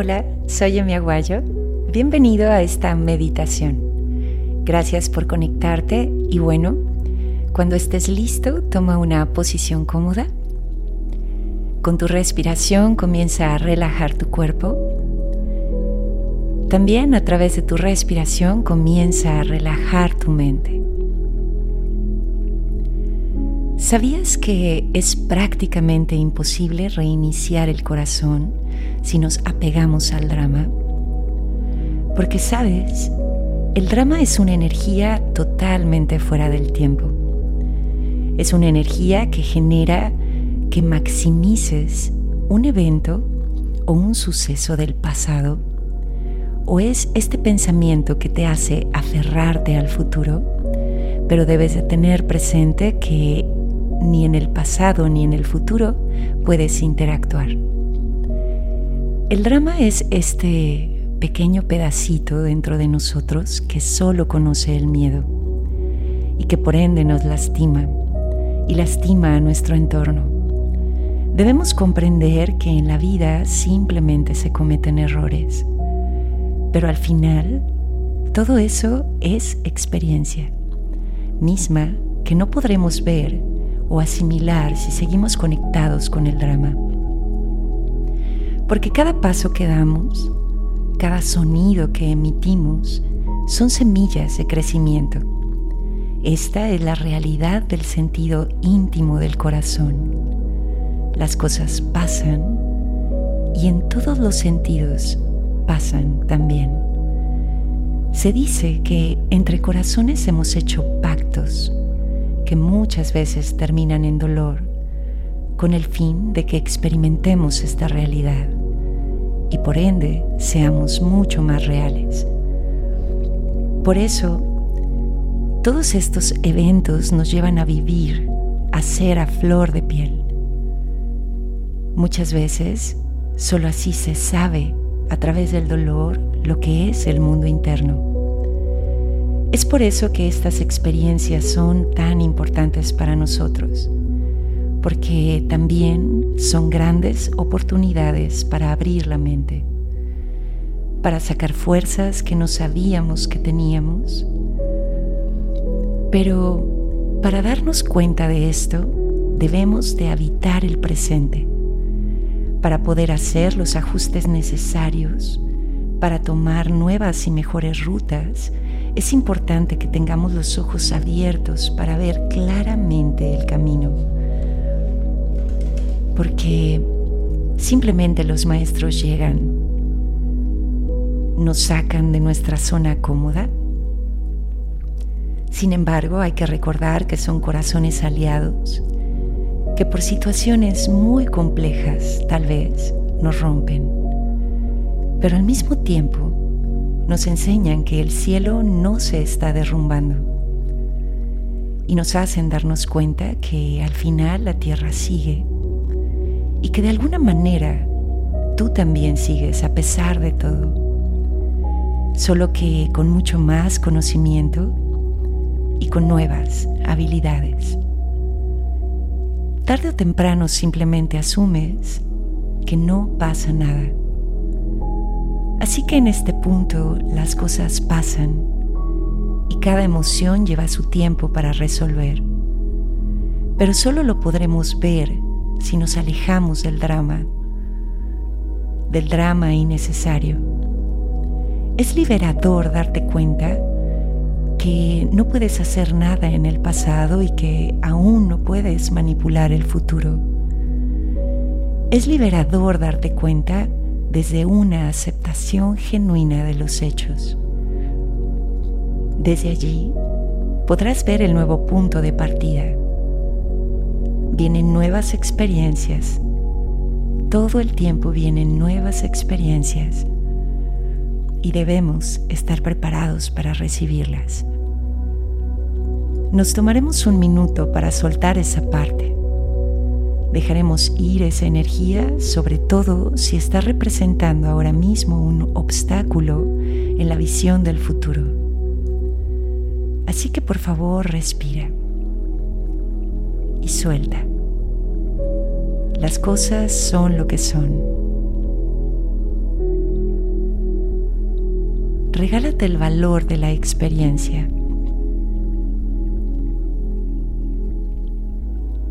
Hola, soy Emi Aguayo. Bienvenido a esta meditación. Gracias por conectarte y bueno, cuando estés listo, toma una posición cómoda. Con tu respiración comienza a relajar tu cuerpo. También a través de tu respiración comienza a relajar tu mente. ¿Sabías que es prácticamente imposible reiniciar el corazón si nos apegamos al drama? Porque sabes, el drama es una energía totalmente fuera del tiempo. Es una energía que genera que maximices un evento o un suceso del pasado. O es este pensamiento que te hace aferrarte al futuro, pero debes de tener presente que ni en el pasado ni en el futuro puedes interactuar. El drama es este pequeño pedacito dentro de nosotros que solo conoce el miedo y que por ende nos lastima y lastima a nuestro entorno. Debemos comprender que en la vida simplemente se cometen errores, pero al final todo eso es experiencia, misma que no podremos ver o asimilar si seguimos conectados con el drama. Porque cada paso que damos, cada sonido que emitimos, son semillas de crecimiento. Esta es la realidad del sentido íntimo del corazón. Las cosas pasan y en todos los sentidos pasan también. Se dice que entre corazones hemos hecho pactos que muchas veces terminan en dolor, con el fin de que experimentemos esta realidad y por ende seamos mucho más reales. Por eso, todos estos eventos nos llevan a vivir, a ser a flor de piel. Muchas veces, solo así se sabe, a través del dolor, lo que es el mundo interno. Es por eso que estas experiencias son tan importantes para nosotros, porque también son grandes oportunidades para abrir la mente, para sacar fuerzas que no sabíamos que teníamos. Pero para darnos cuenta de esto, debemos de habitar el presente, para poder hacer los ajustes necesarios, para tomar nuevas y mejores rutas, es importante que tengamos los ojos abiertos para ver claramente el camino. Porque simplemente los maestros llegan, nos sacan de nuestra zona cómoda. Sin embargo, hay que recordar que son corazones aliados, que por situaciones muy complejas tal vez nos rompen, pero al mismo tiempo nos enseñan que el cielo no se está derrumbando. Y nos hacen darnos cuenta que al final la tierra sigue y que de alguna manera tú también sigues a pesar de todo, solo que con mucho más conocimiento y con nuevas habilidades. Tarde o temprano simplemente asumes que no pasa nada Así que en este punto las cosas pasan y cada emoción lleva su tiempo para resolver. Pero solo lo podremos ver si nos alejamos del drama, del drama innecesario. Es liberador darte cuenta que no puedes hacer nada en el pasado y que aún no puedes manipular el futuro. Es liberador darte cuenta desde una aceptación genuina de los hechos. Desde allí podrás ver el nuevo punto de partida. Vienen nuevas experiencias. Todo el tiempo vienen nuevas experiencias y debemos estar preparados para recibirlas. Nos tomaremos un minuto para soltar esa parte Dejaremos ir esa energía, sobre todo si está representando ahora mismo un obstáculo en la visión del futuro. Así que por favor respira suelta. Las cosas son lo que son. regálate el valor de la experiencia.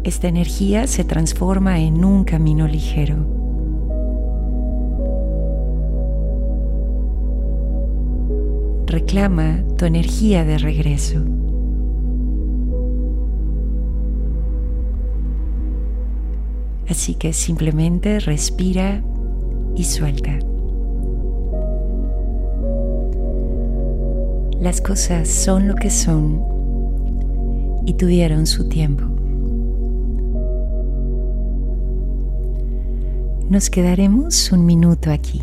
Esta energía se transforma en un camino ligero. Reclama tu energía de regreso. Así que simplemente respira y suelta. Las cosas son lo que son y tuvieron su tiempo. Nos quedaremos un minuto aquí.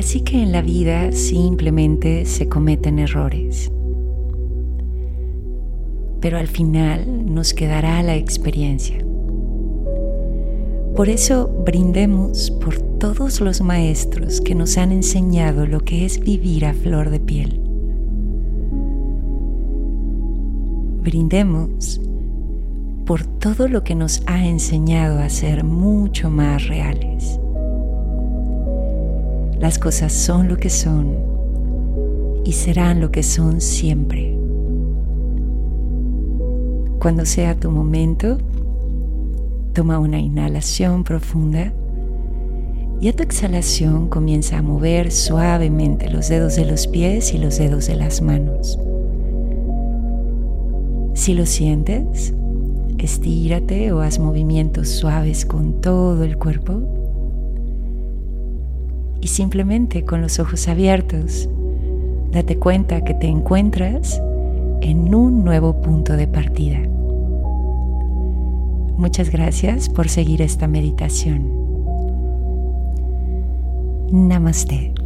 Así que en la vida simplemente se cometen errores. Pero al final nos quedará la experiencia. Por eso brindemos por todos los maestros que nos han enseñado lo que es vivir a flor de piel. Brindemos por todo lo que nos ha enseñado a ser mucho más reales. Las cosas son lo que son y serán lo que son siempre. Cuando sea tu momento, toma una inhalación profunda y a tu exhalación comienza a mover suavemente los dedos de los pies y los dedos de las manos. Si lo sientes, estírate o haz movimientos suaves con todo el cuerpo y simplemente con los ojos abiertos, date cuenta que te encuentras en un nuevo punto de partida. Muchas gracias por seguir esta meditación. Namaste.